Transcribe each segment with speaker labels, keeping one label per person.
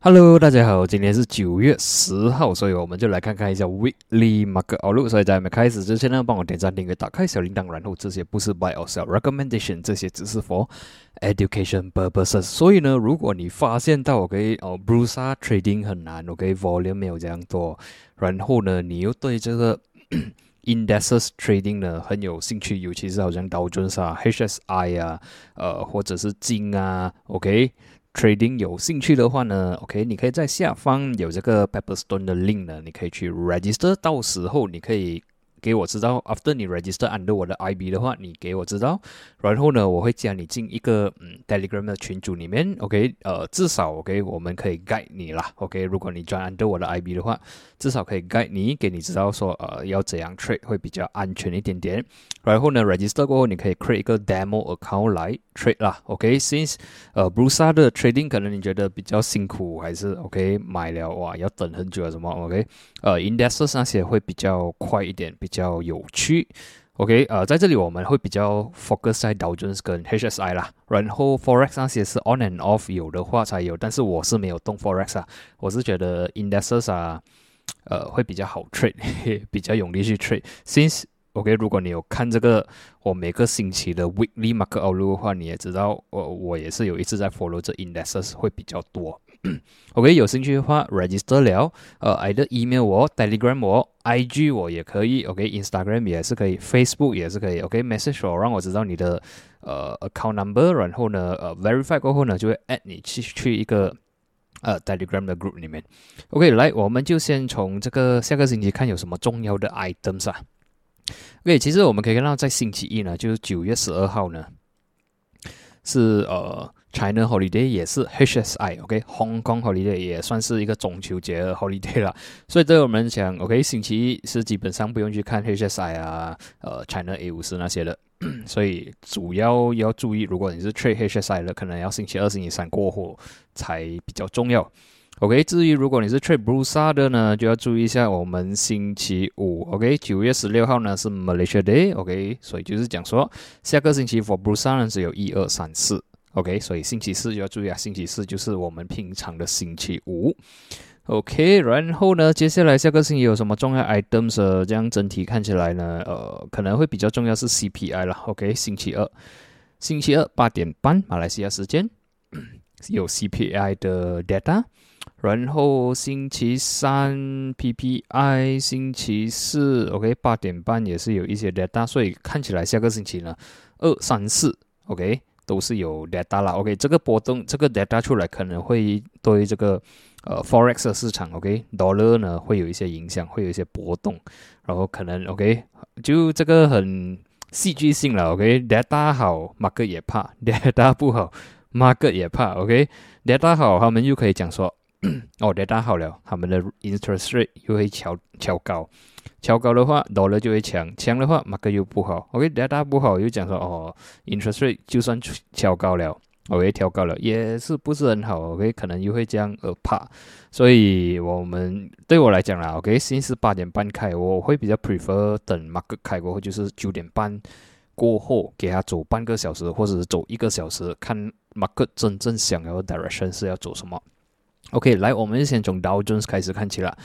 Speaker 1: Hello，大家好，今天是九月十号，所以我们就来看看一下 Weekly Market Outlook。所以在我们开始之前呢，帮我点赞、订阅、打开小铃铛，然后这些不是 Buy or Sell Recommendation，这些只是 for education purposes。所以呢，如果你发现到 OK 哦 b r u c e Trading 很难，OK，Volume 没有这样多，然后呢，你又对这个 Indexes Trading 呢很有兴趣，尤其是好像道琼斯啊、HSI 啊，呃，或者是金啊，OK。Trading 有兴趣的话呢，OK，你可以在下方有这个 Pepperstone 的 link 呢，你可以去 register，到时候你可以。给我知道，after 你 register under 我的 IB 的话，你给我知道，然后呢，我会加你进一个嗯 Telegram 的群组里面，OK，呃，至少 OK，我们可以 guide 你啦，OK，如果你 join under 我的 IB 的话，至少可以 guide 你，给你知道说，呃，要怎样 trade 会比较安全一点点。然后呢，register 过后，你可以 create 一个 demo account 来 trade 啦，OK，since 呃 Brusa 的 trading 可能你觉得比较辛苦，还是 OK 买了哇要等很久啊什么，OK，呃，indexes 那些会比较快一点。比较有趣，OK，呃，在这里我们会比较 focus 在 Dow Jones 跟 HSI 啦，然后 Forex 那些是 on and off 有的话才有，但是我是没有动 Forex 啊，我是觉得 Indexes 啊，呃，会比较好 trade，比较容易去 trade。Since OK，如果你有看这个我每个星期的 Weekly Market Outlook 的话，你也知道我我也是有一次在 follow 这 Indexes 会比较多。OK，有兴趣的话，register 了，呃，either email 我，Telegram 我，IG 我也可以，OK，Instagram 也是可以，Facebook 也是可以，OK，message 我，让我知道你的呃 account number，然后呢，呃，verify 过后呢，就会 add 你去去一个呃 Telegram 的 group 里面。OK，来，我们就先从这个下个星期看有什么重要的 items 啊。OK，其实我们可以看到，在星期一呢，就是九月十二号呢，是呃。China holiday 也是 HSI，OK，Hong Kong holiday 也算是一个中秋节的 holiday 了，所以对我们讲，OK，星期一是基本上不用去看 HSI 啊，呃，China A 五十那些的，所以主要要注意，如果你是 trade HSI 的，可能要星期二、星期三过后才比较重要。OK，至于如果你是 trade Brusa 的呢，就要注意一下，我们星期五，OK，九月十六号呢是 Malaysia Day，OK，所以就是讲说下个星期 for Brusa 呢只有一二三四。OK，所以星期四就要注意啊，星期四就是我们平常的星期五。OK，然后呢，接下来下个星期有什么重要 items？这样整体看起来呢，呃，可能会比较重要是 CPI 了。OK，星期二，星期二八点半马来西亚时间 有 CPI 的 data，然后星期三 PPI，星期四 OK 八点半也是有一些 data，所以看起来下个星期呢，二三四 OK。都是有 data 啦，OK，这个波动，这个 data 出来可能会对这个呃 forex 的市场，OK，dollar 呢会有一些影响，会有一些波动，然后可能 OK，就这个很戏剧性了，OK，data 好，market 也怕；data 不好，market 也怕，OK，data 好，他们又可以讲说，哦，data 好了，他们的 interest rate 又会调调高。调高的话，dollar 就会强，强的话，market 又不好。OK，data 不好又讲说哦，interest rate 就算调高了，OK，调高了也是不是很好。OK，可能又会这样而怕。所以我们对我来讲啦，OK，先是八点半开，我会比较 prefer 等 market 开过后，就是九点半过后给他走半个小时，或者是走一个小时，看 market 真正想要 direction 是要走什么。OK，来，我们先从 Dow Jones 开始看起了。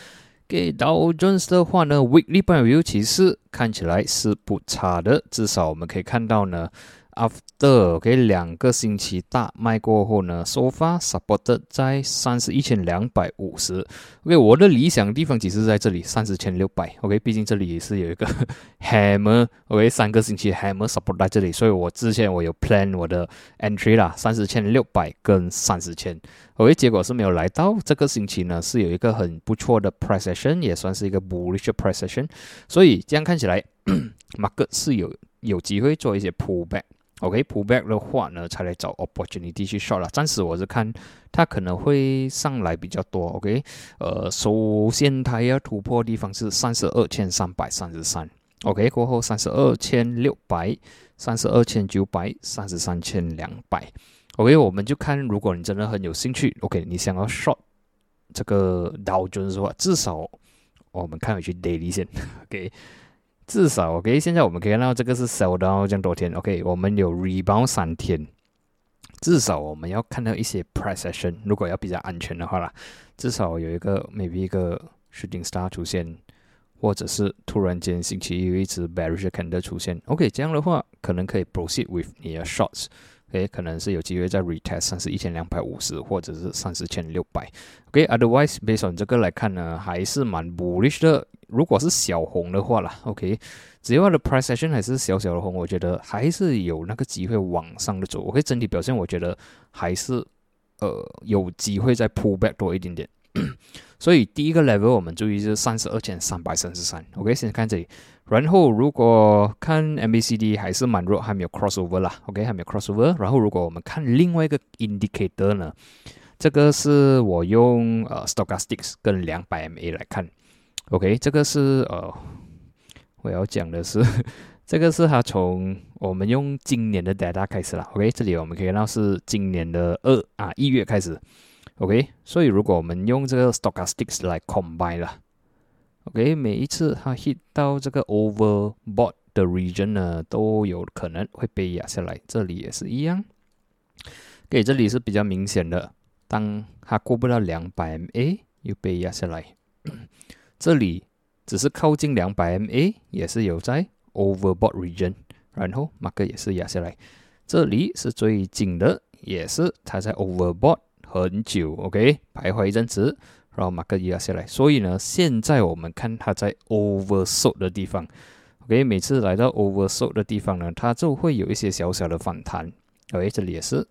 Speaker 1: 给 Dow Jones 的话呢，Weekly Review 其实看起来是不差的，至少我们可以看到呢。After OK 两个星期大卖过后呢，so far supported 在三十一千两百五十。OK，我的理想地方其实在这里三十千六百。OK，毕竟这里也是有一个 hammer。OK，三个星期 hammer support 在这里，所以我之前我有 plan 我的 entry 啦，三十千六百跟三十千。OK，结果是没有来到。这个星期呢是有一个很不错的 price action，也算是一个 bullish price action。所以这样看起来，market 是有有机会做一些 pullback。OK，pullback 的话呢，才来找 opportunity 去 short 了。暂时我是看它可能会上来比较多。OK，呃，首先它要突破的地方是三十二千三百三十三。OK，过后三十二千六百、三十二千九百、三十三千两百。OK，我们就看，如果你真的很有兴趣，OK，你想要 short 这个 Dow Jones 的话，至少我们看回去 daily 线。OK。至少，OK，现在我们可以看到这个是 sell 到这样多天，OK，我们有 rebound 三天。至少我们要看到一些 precession，如果要比较安全的话啦，至少有一个 maybe 一个 shooting star 出现，或者是突然间星期一有一只 bearish candle 出现，OK，这样的话可能可以 proceed with 你的 shots。诶，可能是有机会在 retest 三十一千两百五十，或者是三十千六百。OK，otherwise based on 这个来看呢，还是蛮 bullish 的。如果是小红的话啦，OK，只要它的 price action 还是小小的红，我觉得还是有那个机会往上的走。OK，整体表现我觉得还是呃有机会再 pull back 多一点点。所以第一个 level 我们注意是三十二千三百三十三。OK，先看这里。然后如果看 MACD 还是蛮弱，还没有 crossover 啦，OK 还没有 crossover。然后如果我们看另外一个 indicator 呢，这个是我用呃 stochastics 跟两百 MA 来看，OK 这个是呃我要讲的是，这个是它从我们用今年的 data 开始了，OK 这里我们可以看到是今年的二啊一月开始，OK 所以如果我们用这个 stochastics 来 combine 了。OK，每一次它 hit 到这个 overbought 的 region 呢，都有可能会被压下来。这里也是一样。给这里是比较明显的，当它过不到两百 MA，又被压下来。这里只是靠近两百 MA，也是有在 overbought region，然后马克也是压下来。这里是最近的，也是它在 overbought 很久，OK，徘徊一阵子。然后马克压下来，所以呢，现在我们看它在 oversold 的地方，OK，每次来到 oversold 的地方呢，它就会有一些小小的反弹，OK，这里也是，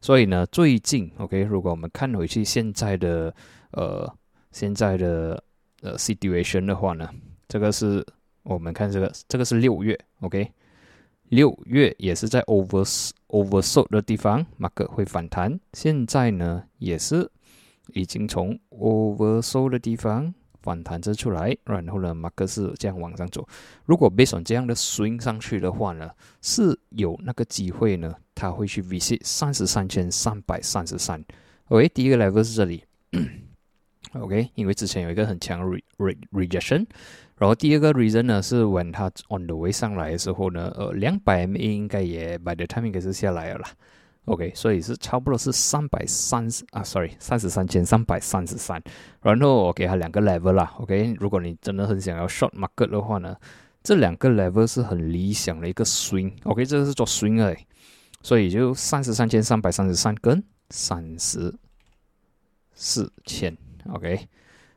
Speaker 1: 所以呢，最近 OK，如果我们看回去现在的呃现在的呃 situation 的话呢，这个是我们看这个这个是六月，OK，六月也是在 over oversold 的地方，马克会反弹，现在呢也是。已经从 oversold 的地方反弹着出来，然后呢，马克是这样往上走。如果 based 这样的 swing 上去的话呢，是有那个机会呢，它会去 visit 三十三千三百三十三。OK，第一个 level 是这里。OK，因为之前有一个很强 re re rejection，然后第二个 reason 呢是 when 它 on the way 上来的时候呢，呃，两百 MA 应该也 by the time 应该是下来了啦。OK，所以是差不多是三百三十啊，sorry，三十三千三百三十三。然后我给他两个 level 啦，OK，如果你真的很想要 short market 的话呢，这两个 level 是很理想的一个 swing，OK，这个是做 swing 哎，所以就三十三千三百三十三跟三十四千，OK，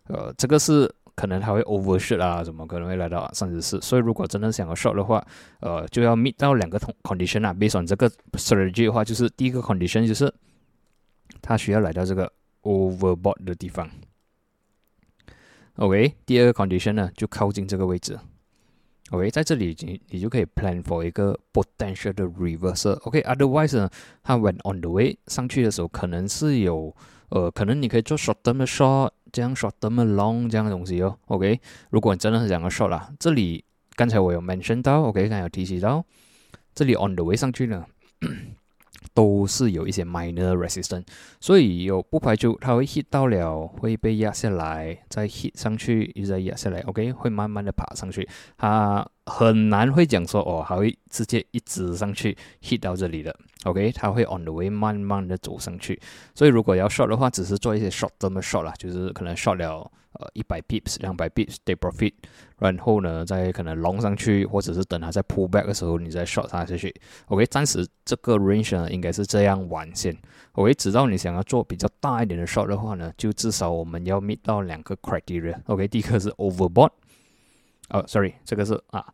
Speaker 1: 呃，这个是。可能它会 overshoot 啊，怎么可能会来到三十四？所以如果真的想要 short 的话，呃，就要 meet 到两个同 condition 啊。Based on 这个 strategy 的话，就是第一个 condition 就是它需要来到这个 overbought 的地方。OK，第二个 condition 呢，就靠近这个位置。OK，在这里你你就可以 plan for 一个 potential 的 reversal。OK，otherwise 呢，它 went on the way 上去的时候，可能是有呃，可能你可以做 short term 的 short。这样 short 这么 long 这样的东西哦，OK，如果你真的是想要 short 啦，这里刚才我有 mention 到，OK，刚才有提起到，这里 on the way 上去呢，都是有一些 minor resistance，所以有不排除它会 hit 到了，会被压下来，再 hit 上去，又再压下来，OK，会慢慢的爬上去，它很难会讲说哦，还会直接一直上去 hit 到这里的。OK，它会 on the way 慢慢的走上去，所以如果要 short 的话，只是做一些 short 这么 short 啦，就是可能 short 了呃一百 pips、两百 pips take profit，然后呢再可能 long 上去，或者是等它在 pull back 的时候，你再 short 它下去。OK，暂时这个 range 呢应该是这样完线。OK，直到你想要做比较大一点的 short 的话呢，就至少我们要 meet 到两个 criteria。OK，第一个是 overbought，哦，sorry，这个是啊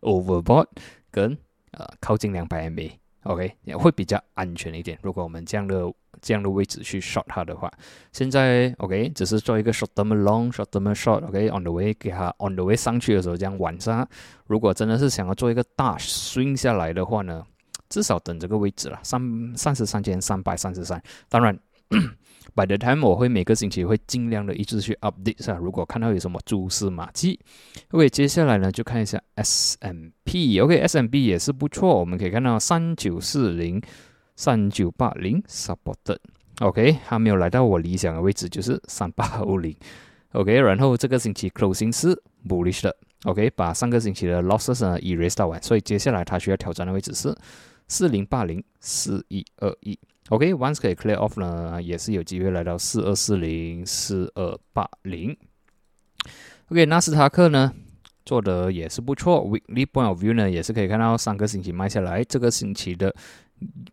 Speaker 1: overbought 跟呃靠近两百 MA。OK，也会比较安全一点。如果我们这样的这样的位置去 short 它的话，现在 OK 只是做一个 short term long，short term short，OK on the way 给它 on the way 上去的时候这样晚上，如果真的是想要做一个大 swing 下来的话呢，至少等这个位置了，三三十三千三百三十三。当然。By the time 我会每个星期会尽量的一直去 update 下，如果看到有什么蛛丝马迹。OK，接下来呢就看一下 S M P，OK S M P 也是不错，我们可以看到三九四零、三九八零 supported。OK，还没有来到我理想的位置，就是三八五零。OK，然后这个星期 closing 是 bullish 的。OK，把上个星期的 losses 呢 erase 到完，所以接下来它需要挑战的位置是。四零八零四一二一。OK，once 可以 clear off 呢，也是有机会来到四二四零四二八零。OK，纳斯达克呢做的也是不错，weekly point of view 呢也是可以看到上个星期卖下来，这个星期的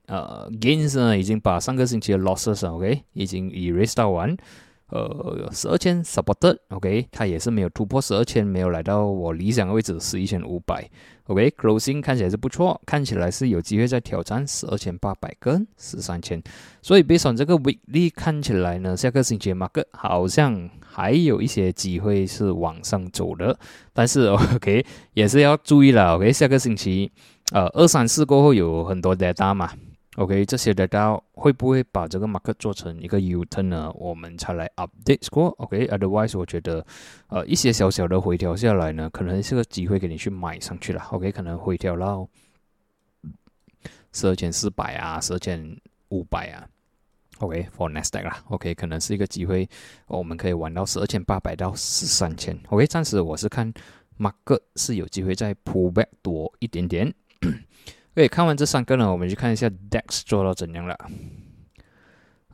Speaker 1: 呃 gains 呢已经把上个星期的 losses OK 已经 erase 到完。呃，十二千 supported，OK，它也是没有突破十二千，没有来到我理想的位置十一千五百，OK，closing 看起来是不错，看起来是有机会在挑战十二千八百跟十三千，所以 based on 这个 weekly 看起来呢，下个星期 market 好像还有一些机会是往上走的，但是 OK 也是要注意了，OK，下个星期呃二三四过后有很多 data 嘛。OK，这些的到会不会把这个 market 做成一个 U turn 呢？我们才来 update 过。OK，otherwise 我觉得，呃，一些小小的回调下来呢，可能是个机会给你去买上去了。OK，可能回调到十二千四百啊，十二千五百啊。OK，for next day 啦。OK，可能是一个机会，我们可以玩到十二千八百到十三千。OK，暂时我是看 market 是有机会再 pull back 多一点点。OK，看完这三个呢，我们去看一下 DEX 做到怎样了。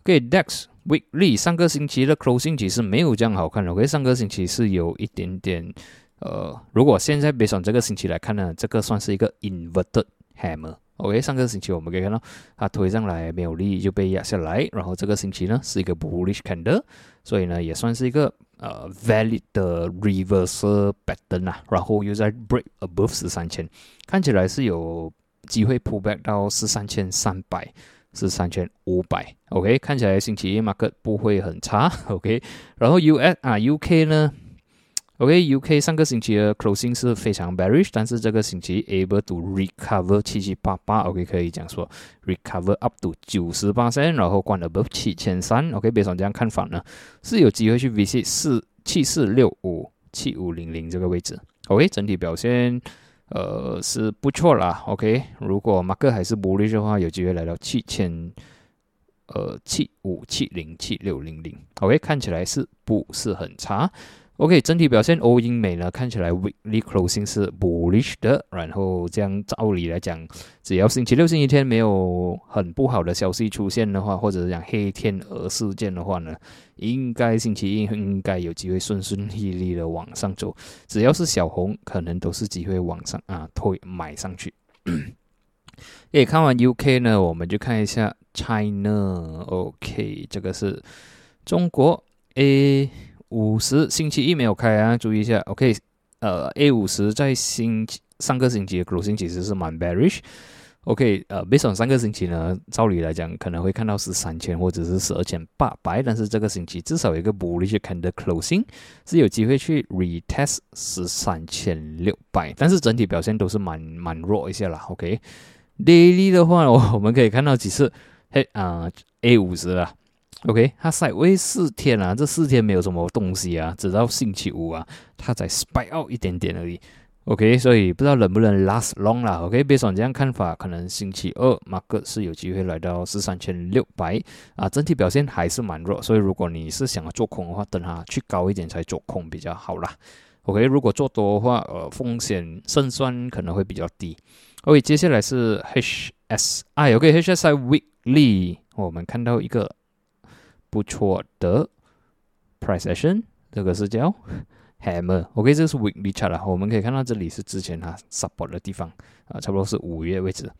Speaker 1: OK，DEX Weekly 上个星期的 Closing 其实没有这样好看的。OK，上个星期是有一点点，呃，如果现在别从这个星期来看呢，这个算是一个 Inverted Hammer。OK，上个星期我们可以看到它推上来没有力就被压下来，然后这个星期呢是一个 Bullish Candle，所以呢也算是一个呃 Valid 的 Reversal Pattern 啊，然后又在 Break Above 十三千，看起来是有。机会 pull back 到十三千三百，十三千五百，OK，看起来星期一 market 不会很差，OK，然后 US 啊 UK 呢，OK，UK 上个星期的 closing 是非常 bearish，但是这个星期 able to recover 七七八八，OK，可以讲说。recover up to 九十八线，然后关了 above 七千三，OK，别上这样看法呢，是有机会去 visit 四七四六五七五零零这个位置，OK，整体表现。呃，是不错啦，OK。如果马克还是不利的话，有机会来到七千，呃，七五七零七六零零，OK，看起来是不是很差？OK，整体表现欧英美呢，看起来 weekly closing 是 bullish 的。然后这样照理来讲，只要星期六、星期天没有很不好的消息出现的话，或者是讲黑天鹅事件的话呢，应该星期一应该有机会顺顺利利的往上走。只要是小红，可能都是机会往上啊推买上去。诶，看完 UK 呢，我们就看一下 China。OK，这个是中国 A。五十星期一没有开啊，注意一下。OK，呃，A 五十在星期上个星期的 closing 其实是蛮 bearish。OK，呃，based on 上个星期呢，照理来讲可能会看到是三千或者是十二千八百，但是这个星期至少有一个 bullish candle closing 是有机会去 retest 十三千六百，但是整体表现都是蛮蛮弱一些啦。OK，daily 的话，我们可以看到几次，嘿啊，A 五十啊。OK，它赛位四天啊，这四天没有什么东西啊，直到星期五啊，它才 spike out 一点点而已。OK，所以不知道能不能 last long 啦。OK，别说这样看法，可能星期二 Mark 是有机会来到十三千六百啊，整体表现还是蛮弱。所以如果你是想要做空的话，等它去高一点才做空比较好啦。OK，如果做多的话，呃，风险胜算可能会比较低。OK，接下来是 HSI，OK，HSI weekly，我们看到一个。不错的 price action，这个是叫 hammer，OK，这是 weekly chart 了。我们可以看到这里是之前它 support 的地方啊，差不多是五月位置。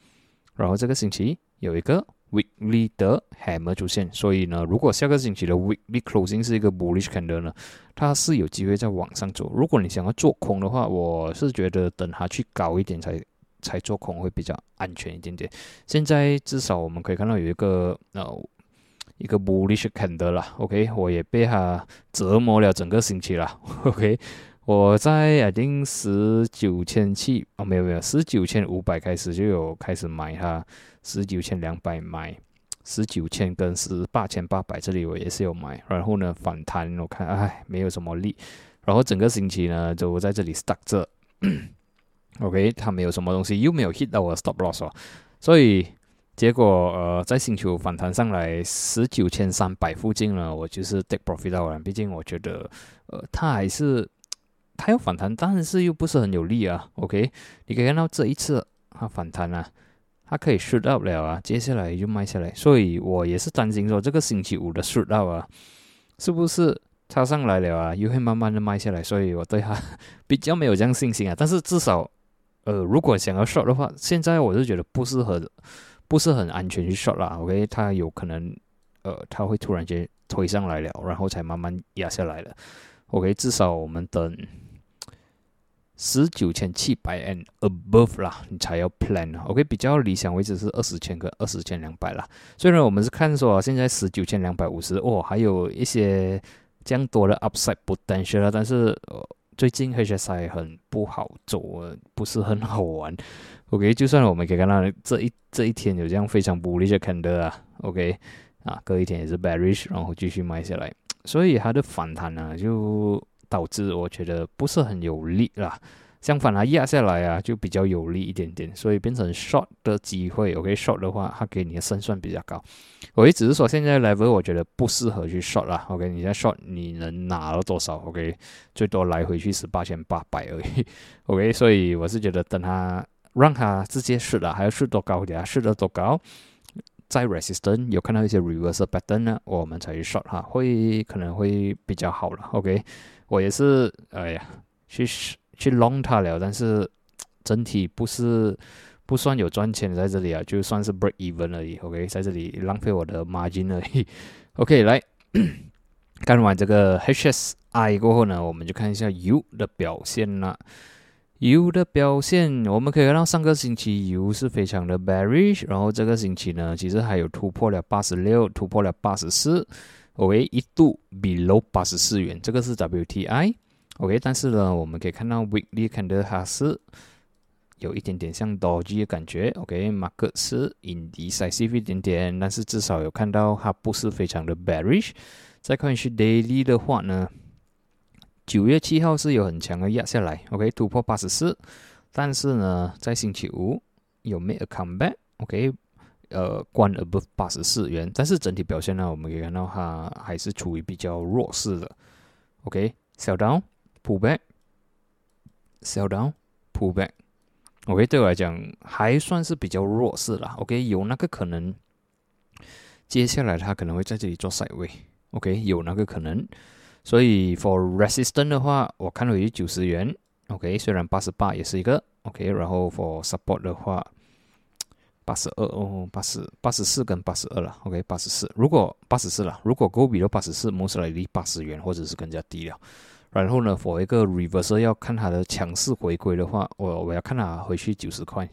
Speaker 1: 然后这个星期有一个 weekly 的 hammer 出现，所以呢，如果下个星期的 weekly closing 是一个 bullish candle 呢，它是有机会在往上走。如果你想要做空的话，我是觉得等它去高一点才才做空会比较安全一点点。现在至少我们可以看到有一个呃。一个 bullish candle 了，OK，我也被他折磨了整个星期了，OK，我在 I think 十九千七哦，没有没有，十九千五百开始就有开始买它，十九千两百买，十九千跟十八千八百这里我也是有买，然后呢反弹我看哎没有什么力，然后整个星期呢就在这里 stuck 着，OK，它没有什么东西，又没有 hit 到我 stop loss 哦，所以。结果，呃，在星球反弹上来十九千三百附近呢，我就是 take profit 到了。毕竟我觉得，呃，它还是它要反弹，但是又不是很有力啊。OK，你可以看到这一次它反弹啊，它可以 shoot up 了啊，接下来就卖下来，所以我也是担心说这个星期五的 shoot up 啊，是不是它上来了啊，又会慢慢的卖下来，所以我对它 比较没有这样信心啊。但是至少，呃，如果想要 short 的话，现在我是觉得不适合，不是很安全去 shot 啦。OK，它有可能，呃，它会突然间推上来了，然后才慢慢压下来了。OK，至少我们等。十九千七百 and above 啦，你才要 plan OK，比较理想位置是二十千跟二十千两百啦。虽然我们是看说现在十九千两百五十哦，还有一些这样多的 upside potential 啦，但是呃，最近 HSI 很不好走，不是很好玩。OK，就算我们可以看到这一这一天有这样非常不利的看的啊，OK 啊，隔一天也是 bearish，然后继续卖下来，所以它的反弹呢就。导致我觉得不是很有利啦，相反它压下来啊就比较有利一点点，所以变成 short 的机会。OK，short 的话，它给你的胜算比较高。我也只是说现在 level 我觉得不适合去 short 啦。OK，你在 short 你能拿到多少？OK，最多来回去是八千八百而已。OK，所以我是觉得等它让它直接试了，还要试多高一点，试得多高，在 resistance 有看到一些 reversal pattern 呢，我们才去 shot 哈，会可能会比较好了。OK。我也是，哎呀，去去 long 它了，但是整体不是不算有赚钱在这里啊，就算是 break even 而已。OK，在这里浪费我的 margin 而已。OK，来看完这个 HSI 过后呢，我们就看一下 U 的表现了。油的表现，我们可以看到上个星期油是非常的 bearish，然后这个星期呢，其实还有突破了八十六，突破了八十四。OK，一度 below 八十四元，这个是 WTI。OK，但是呢，我们可以看到 weekly 看的它是有一点点像 Doji 的感觉。OK，马克是 indecisive 一点点，但是至少有看到它不是非常的 bearish。再看是 daily 的话呢，九月七号是有很强的压下来，OK，突破八十四，但是呢，在星期五有 make a comeback，OK。呃，关 above 八十四元，但是整体表现呢，我们可以看到它还是处于比较弱势的。OK，sell down，pull back，sell down，pull back。OK，对我来讲还算是比较弱势了。OK，有那个可能，接下来它可能会在这里做 side way。OK，有那个可能。所以 for resistance 的话，我看到有九十元。OK，虽然八十八也是一个 OK，然后 for support 的话。八十二哦，八十八十四跟八十二了，OK，八十四。如果八十四了，如果高比到八十四，摩斯来离八十元或者是更加低了。然后呢，for 一个 reverse 要看它的强势回归的话，我我要看它回去九十块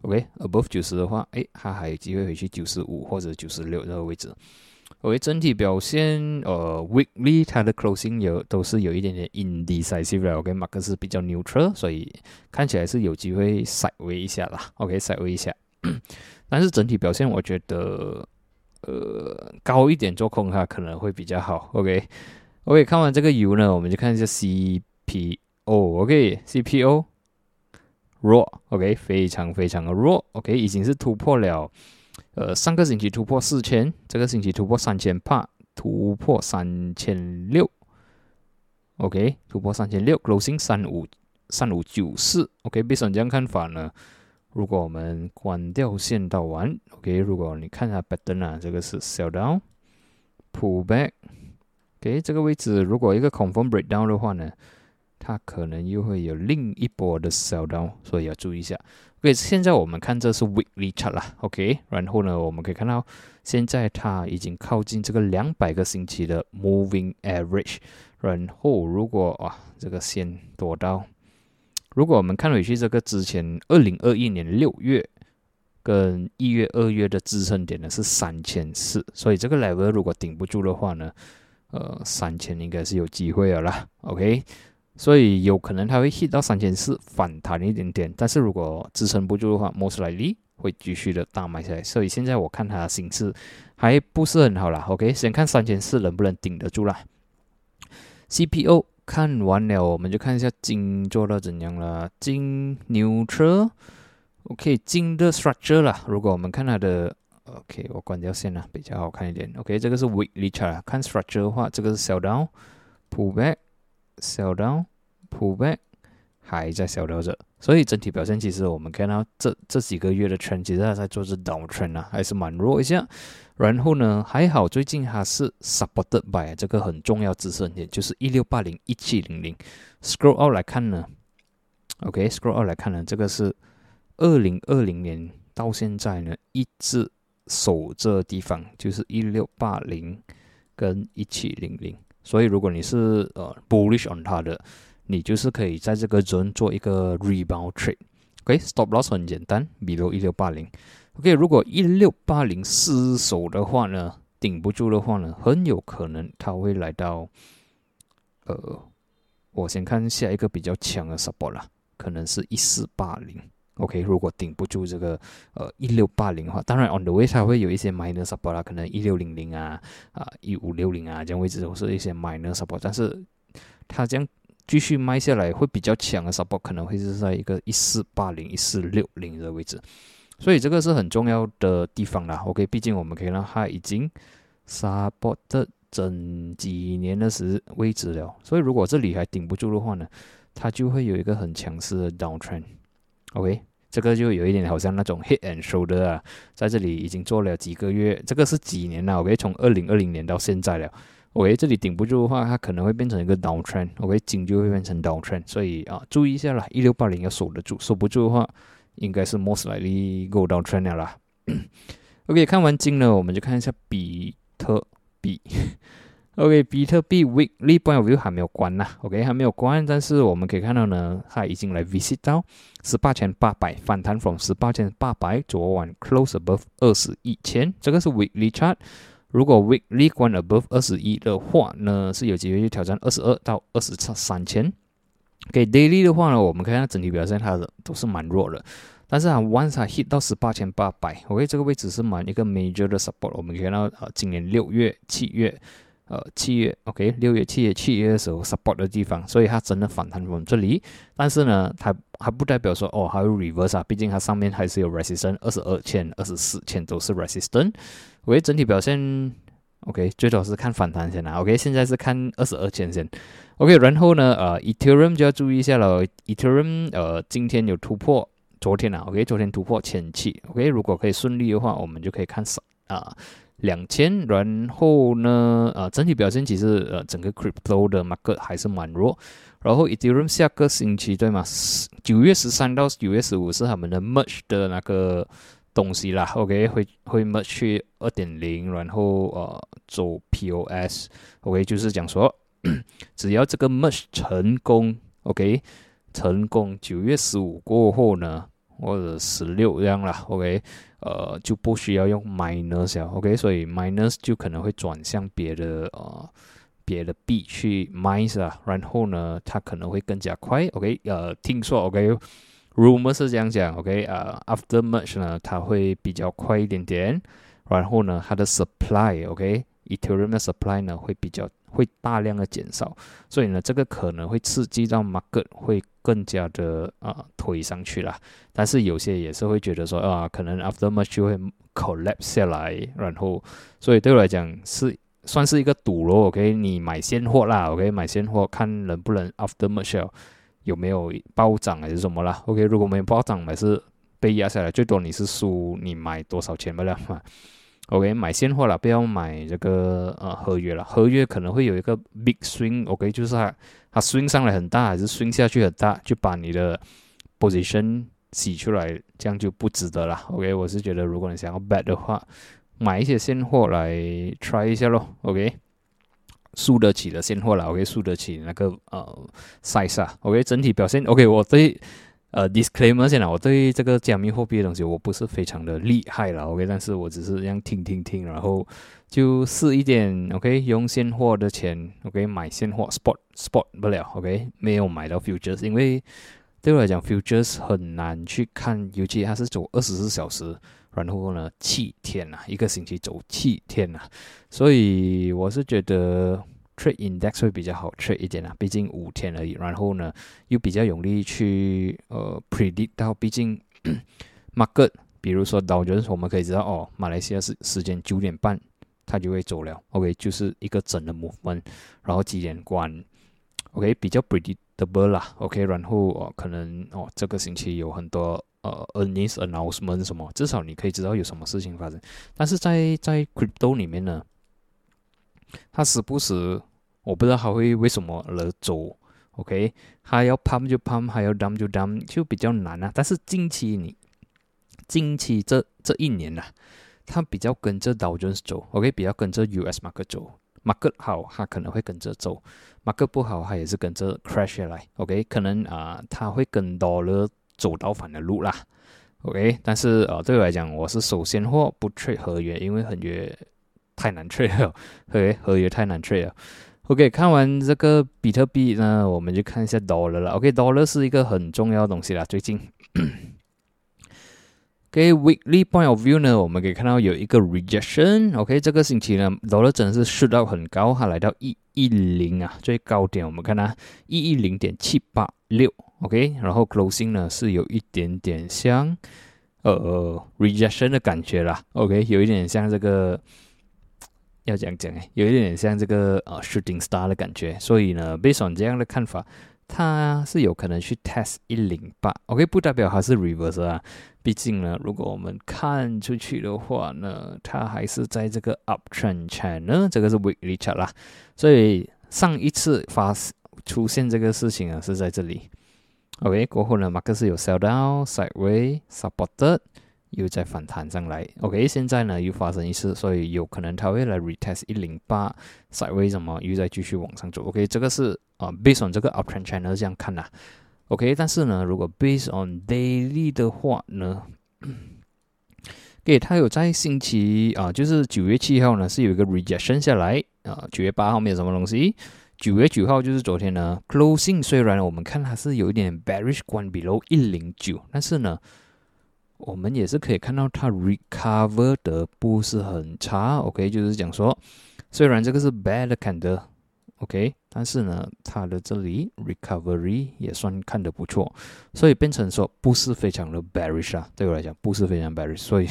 Speaker 1: ，OK，above 九十的话，诶，它还有机会回去九十五或者九十六这个位置。OK，整体表现，呃，weekly 它的 closing 有都是有一点点 indecisive，OK，马克是比较 neutral，所以看起来是有机会 side way 一下啦，OK，side way 一下。但是整体表现，我觉得，呃，高一点做空它可能会比较好。OK，OK，看完这个 U 呢，我们就看一下 CPO。OK，CPO 弱，OK，非常非常的弱。OK，已经是突破了，呃，上个星期突破四千，这个星期突破三千八，突破三千六。OK，突破三千六，Closing 三五三五九四。OK，别上这样看法呢。如果我们关掉线道完，OK，如果你看下 pattern 啊，这个是 sell down，pull back，OK，这个位置如果一个 confirm breakdown 的话呢，它可能又会有另一波的 sell down，所以要注意一下。OK，现在我们看这是 weekly chart 啦，OK，然后呢，我们可以看到现在它已经靠近这个两百个星期的 moving average，然后如果啊这个线多到。如果我们看回去这个之前，二零二一年六月跟一月、二月的支撑点呢是三千四，所以这个 level 如果顶不住的话呢，呃，三千应该是有机会了啦。OK，所以有可能它会 hit 到三千四反弹一点点，但是如果支撑不住的话，most likely 会继续的大卖下来。所以现在我看它的形势还不是很好啦。OK，先看三千四能不能顶得住啦。CPO。看完了，我们就看一下金做到怎样了。金牛车，OK，金的 structure 啦。如果我们看它的，OK，我关掉线了，比较好看一点。OK，这个是 weekly chart，看 structure 的话，这个是 sell down，pull back back，sell down，pull back，还在 sell down 着。所以整体表现其实我们看到这这几个月的 trend 其实它在做是 down trend 啊，还是蛮弱一下。然后呢，还好最近它是 supported by 这个很重要支撑点，就是一六八零一七零零。scroll out 来看呢，OK，scroll out 来看呢，这个是二零二零年到现在呢一直守这地方，就是一六八零跟一七零零。所以如果你是呃 bullish on 它的，你就是可以在这个 zone 做一个 rebound trade。OK，stop loss 很简单，比如一六八零。OK，如果一六八零失守的话呢，顶不住的话呢，很有可能它会来到，呃，我先看下一个比较强的 support 啦，可能是一四八零。OK，如果顶不住这个呃一六八零的话，当然 on the way 它会有一些 minor support 啦，可能一六零零啊啊一五六零啊这样位置都是一些 minor support，但是它这样继续卖下来会比较强的 support 可能会是在一个一四八零一四六零的位置。所以这个是很重要的地方啦。OK，毕竟我们可以让它已经 support 整几年的时位置了。所以如果这里还顶不住的话呢，它就会有一个很强势的 downtrend。OK，这个就有一点好像那种 hit and shoulder 啊，在这里已经做了几个月，这个是几年了？OK，从二零二零年到现在了。OK，这里顶不住的话，它可能会变成一个 downtrend。OK，金就会变成 downtrend。所以啊，注意一下啦，一六八零要守得住，守不住的话。应该是 most likely go down trend 了啦。OK，看完金呢，我们就看一下比特币。OK，比特币 weekly point of view 还没有关呐。OK，还没有关，但是我们可以看到呢，它已经来 visit 到十八千八百，反弹 from 十八千八百，昨晚 close above 二十一千，这个是 weekly chart。如果 weekly 关 above 二十一的话呢，是有机会去挑战二十二到二十三千。给 daily 的话呢，我们看它整体表现，它的都是蛮弱的。但是啊，once 它 hit 到十八千八百，OK，这个位置是蛮一个 major 的 support。我们可以看到啊，今年六月、七月，呃，七月，OK，六月、七月、七月的时候 support 的地方，所以它真的反弹我们这里。但是呢，它还不代表说哦，还有 reverse 啊，毕竟它上面还是有 resistance，二十二千、二十四千都是 resistance。OK，整体表现 OK，最多是看反弹先啊。OK，现在是看二十二千先。OK，然后呢，呃，Ethereum 就要注意一下了。Ethereum 呃，今天有突破，昨天啊，OK，昨天突破前期，OK，如果可以顺利的话，我们就可以看上啊两千。然后呢，呃，整体表现其实呃，整个 Crypto 的 Market 还是蛮弱。然后 Ethereum 下个星期对吗？九月十三到九月十五是他们的 Merge 的那个东西啦，OK，会会 Merge 去二点零，然后呃走 POS，OK，就是讲说。只要这个 merge 成功，OK，成功，九月十五过后呢，或者十六这样啦，OK，呃，就不需要用 minus 了，OK，所以 minus 就可能会转向别的呃别的币去 mine 啊，然后呢，它可能会更加快，OK，呃，听说 OK，rumor 是这样讲，OK，呃，after merge 呢，它会比较快一点点，然后呢，它的 supply，OK，Ethereum 的 supply 呢会比较。会大量的减少，所以呢，这个可能会刺激到 market 会更加的啊推上去了。但是有些也是会觉得说啊，可能 after much 就会 collapse 下来，然后，所以对我来讲是算是一个赌咯。OK，你买现货啦，OK，买现货看能不能 after much 有没有暴涨还是什么啦。OK，如果没有暴涨，还是被压下来，最多你是输你买多少钱不了嘛。OK，买现货了，不要买这个呃合约了。合约可能会有一个 big swing，OK，就是它它 swing 上来很大，还是 swing 下去很大，就把你的 position 洗出来，这样就不值得了。OK，我是觉得如果你想要 bet 的话，买一些现货来 try 一下咯。OK，输得起的现货了，OK，输得起那个呃 size 啊。OK，整体表现 OK，我对。呃，disclaimer 先啦，我对这个加密货币的东西我不是非常的厉害了，OK，但是我只是这样听听听，然后就试一点，OK，用现货的钱，OK，买现货，spot spot 不了，OK，没有买到 futures，因为对我来讲 futures 很难去看，尤其它是走二十四小时，然后呢七天呐，一个星期走七天呐，所以我是觉得。Trade index 会比较好 trade 一点啊，毕竟五天而已。然后呢，又比较容易去呃 predict 到，毕竟 market，比如说导人，我们可以知道哦，马来西亚是时间九点半，它就会走了。OK，就是一个整的 movement，然后几点关 OK，比较 predictable 啦，OK，然后哦，可能哦，这个星期有很多呃 earnings announcement 什么，至少你可以知道有什么事情发生。但是在在 crypto 里面呢，它时不时我不知道它会为什么而走，OK，它要 pump 就 pump，还要 dump 就 dump，就比较难啊。但是近期你近期这这一年呐，它比较跟着 Dow Jones 走，OK，比较跟着 US market 走。market 好，它可能会跟着走；market 不好，它也是跟着 crash 下来。OK，可能啊，它会跟 dollar 走倒反的路啦。OK，但是啊，对我来讲，我是首先货不 trade 合约，因为合约太难 trade 了，OK，合约太难 trade 了。OK，看完这个比特币呢，我们就看一下 dollar 了。OK，dollar 是一个很重要的东西啦，最近。OK weekly point of view 呢，我们可以看到有一个 rejection。OK，这个星期呢，dollar 真的是 shoot 到很高，它来到一一零啊，最高点我们看它一一零点七八六。OK，然后 closing 呢是有一点点像呃 rejection 的感觉啦。OK，有一点像这个要讲讲哎，有一点点像这个呃 shooting star 的感觉。所以呢，based on 这样的看法。它是有可能去 test 一零八，OK，不代表它是 reverse 啊。毕竟呢，如果我们看出去的话呢，它还是在这个 uptrend channel，这个是 weekly chart 啦。所以上一次发出现这个事情啊，是在这里，OK，过后呢，马克思有 sell down sideways supported。又再反弹上来，OK，现在呢又发生一次，所以有可能它会来 retest 一零八，在为什么又再继续往上走？OK，这个是啊，based on 这个 uptrend channel 这样看呐，OK，但是呢，如果 based on daily 的话呢，给它有在星期啊，就是九月七号呢是有一个 rejection 下来啊，九月八号没有什么东西，九月九号就是昨天呢 closing，虽然我们看它是有一点 bearish 关 below 一零九，但是呢。我们也是可以看到它 recover 的不是很差，OK，就是讲说，虽然这个是 bad candle，OK，但是呢，它的这里 recovery 也算看得不错，所以变成说不是非常的 bearish 啊，对我来讲不是非常 bearish，所以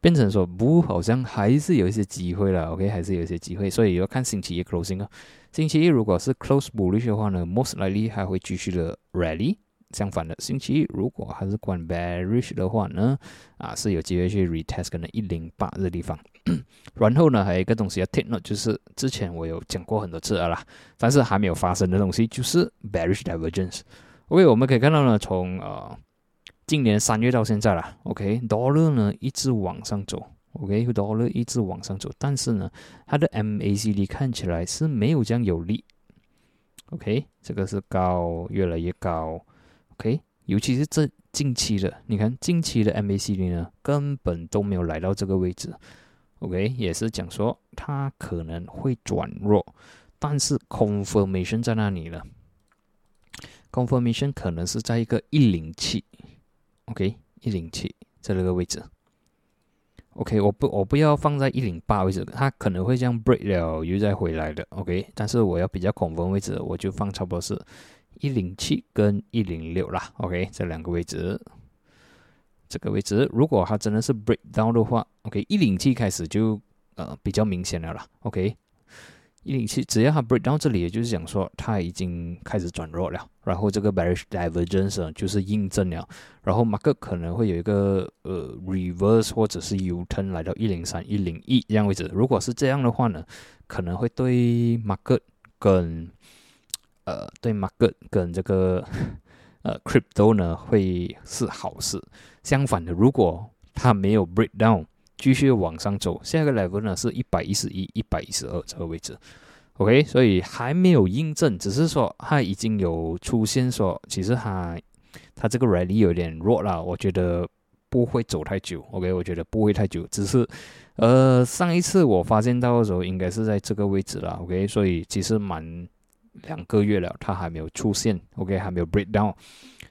Speaker 1: 变成说 不好像还是有一些机会了，OK，还是有一些机会，所以要看星期一 closing 啊，星期一如果是 close bullish 的话呢，most likely 还会继续的 rally。相反的，星期一如果还是关 bearish 的话呢，啊是有机会去 retest 可能一零八这地方。然后呢，还有一个东西要 take note，就是之前我有讲过很多次了啦，但是还没有发生的东西就是 bearish divergence。OK，我们可以看到呢，从呃今年三月到现在啦，OK，dollar 呢一直往上走，OK，dollar 一直往上走，但是呢，它的 MACD 看起来是没有这样有力。OK，这个是高，越来越高。OK，尤其是这近期的，你看近期的 MACD 呢，根本都没有来到这个位置。OK，也是讲说它可能会转弱，但是 confirmation 在那里了。confirmation 可能是在一个一零七，OK，一零七在这个位置。OK，我不我不要放在一零八位置，它可能会这样 break 了又再回来的。OK，但是我要比较 confirm 位置，我就放差不多是。一零七跟一零六啦，OK，这两个位置，这个位置，如果它真的是 break down 的话，OK，一零七开始就呃比较明显了啦，OK，一零七只要它 break down 这里，也就是讲说它已经开始转弱了，然后这个 bearish divergence 就是印证了，然后 market 可能会有一个呃 reverse 或者是 U turn 来到一零三、一零一这样位置，如果是这样的话呢，可能会对 market 跟呃，对 market 跟这个呃 crypto 呢会是好事。相反的，如果它没有 break down，继续往上走，下一个 level 呢是一百一十一、一百一十二这个位置。OK，所以还没有印证，只是说它已经有出现说，其实它它这个 rally 有点弱了。我觉得不会走太久。OK，我觉得不会太久，只是呃上一次我发现到的时候应该是在这个位置了。OK，所以其实蛮。两个月了，它还没有出现，OK，还没有 break down，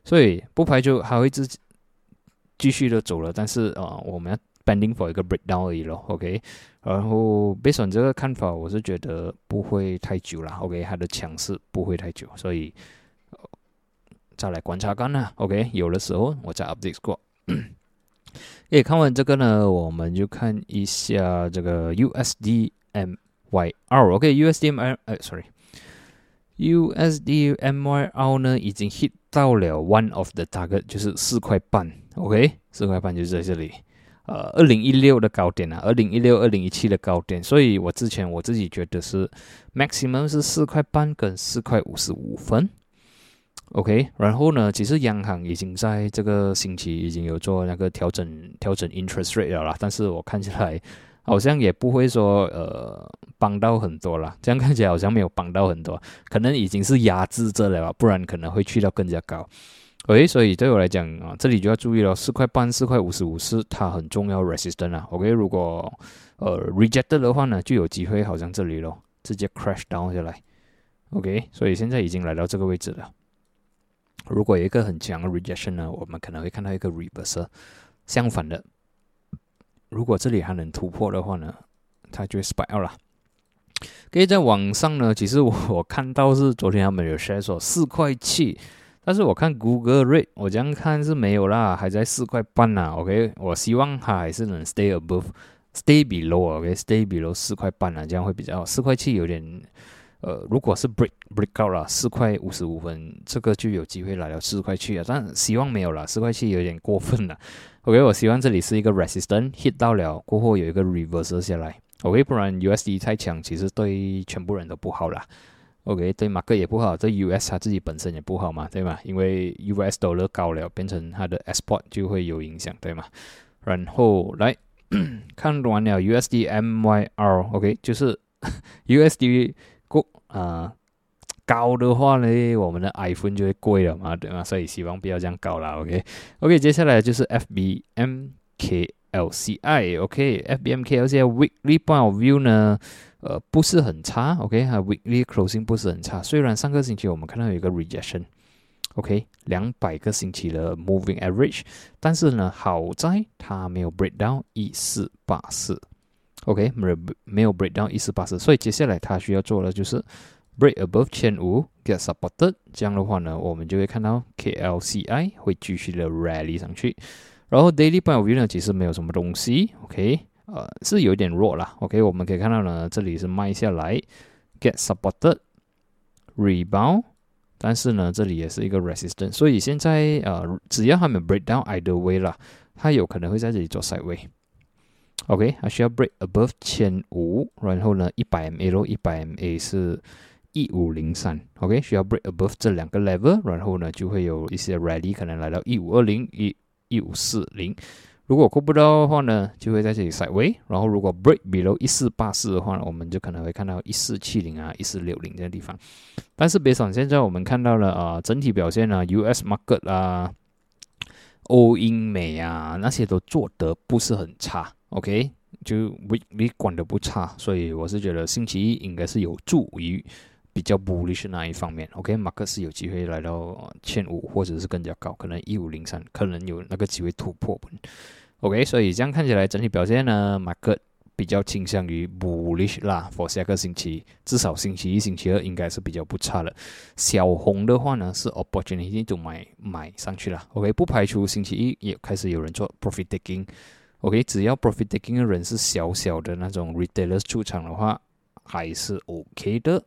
Speaker 1: 所以不排除还会继继续的走了，但是啊，我们要 pending for 一个 break down 而已咯，OK，然后 based on 这个看法，我是觉得不会太久了，OK，它的强势不会太久，所以再来观察看呢，OK，有的时候我再 update 过。诶，看完这个呢，我们就看一下这个 USDMYR，OK，USDMY，哎，sorry。USD MYR 呢已经 hit 到了 one of the target，就是四块半，OK，四块半就在这里。呃，二零一六的高点啊，二零一六、二零一七的高点，所以我之前我自己觉得是 maximum 是四块半跟四块五十五分，OK。然后呢，其实央行已经在这个星期已经有做那个调整调整 interest rate 了啦，但是我看起来好像也不会说呃帮到很多啦，这样看起来好像没有帮到很多，可能已经是压制着了，不然可能会去到更加高。OK，所以对我来讲啊，这里就要注意了，四块半、四块五十五是它很重要 resistance 啊。OK，如果呃 rejected 的话呢，就有机会好像这里咯，直接 crash down 下来。OK，所以现在已经来到这个位置了。如果有一个很强的 rejection 呢，我们可能会看到一个 reverse。相反的，如果这里还能突破的话呢，它就会 spike 了。可以在网上呢，其实我看到是昨天他们有 share 说四块七。但是我看 Google Rate，我这样看是没有啦，还在四块半呐。OK，我希望它还是能 stay above，stay below，OK，stay below 四块半啊，这样会比较好。四块七有点，呃，如果是 break break out 啦，四块五十五分，这个就有机会来到四块七啊。但希望没有了，四块七有点过分了。OK，我希望这里是一个 resistance hit 到了过后有一个 reverse 下来。OK，不然 USD 太强，其实对全部人都不好啦。OK，对马克也不好，对 US 它自己本身也不好嘛，对吗？因为 USD 而高了，变成它的 export 就会有影响，对吗？然后来 看完了 USD MYR，OK，就是 USD 过啊高的话呢，我们的 iPhone 就会贵了嘛，对吗？所以希望不要这样高啦，OK，OK，接下来就是 FBMKLCI，OK，FBMKLCI weekly point of view 呢？呃，不是很差，OK，它 weekly closing 不是很差。虽然上个星期我们看到有一个 rejection，OK，两百个星期的 moving average，但是呢，好在它没有 break down 一四八四，OK，没有没有 break down 一四八四，所以接下来它需要做的就是 break above 千五 get supported，这样的话呢，我们就会看到 KLCI 会继续的 rally 上去，然后 daily point of view 呢，其实没有什么东西，OK。呃，是有点弱啦。OK，我们可以看到呢，这里是卖下来，get supported rebound，但是呢，这里也是一个 resistance，所以现在呃，只要它没 break down either way 啦，它有可能会在这里做 side way。OK，它需要 break above 千五，然后呢，一百 MA 一百 MA 是一五零三。OK，需要 break above 这两个 level，然后呢，就会有一些 rally 可能来到一五二零一一五四零。如果过不到的话呢，就会在这里 side way。然后如果 break below 一四八四的话，我们就可能会看到一四七零啊、一四六零这个地方。但是别想现在我们看到了啊，整体表现呢，US market 啊、欧英美啊那些都做得不是很差。OK，就 we we 管的不差，所以我是觉得星期一应该是有助于。比较 bullish 那一方面，OK，马克思有机会来到千五或者是更加高，可能一五零三，可能有那个机会突破。OK，所以这样看起来整体表现呢，马克比较倾向于 bullish 啦。For 下个星期，至少星期一、星期二应该是比较不差的。小红的话呢，是 opportunity 就买买上去了。OK，不排除星期一也开始有人做 profit taking。OK，只要 profit taking 的人是小小的那种 retailers 出场的话，还是 OK 的。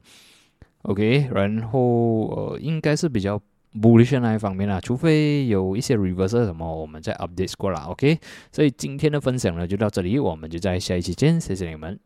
Speaker 1: OK，然后呃，应该是比较 bullish 那一方面啦，除非有一些 reverse 什么，我们再 update 过啦。OK，所以今天的分享呢就到这里，我们就在下一期见，谢谢你们。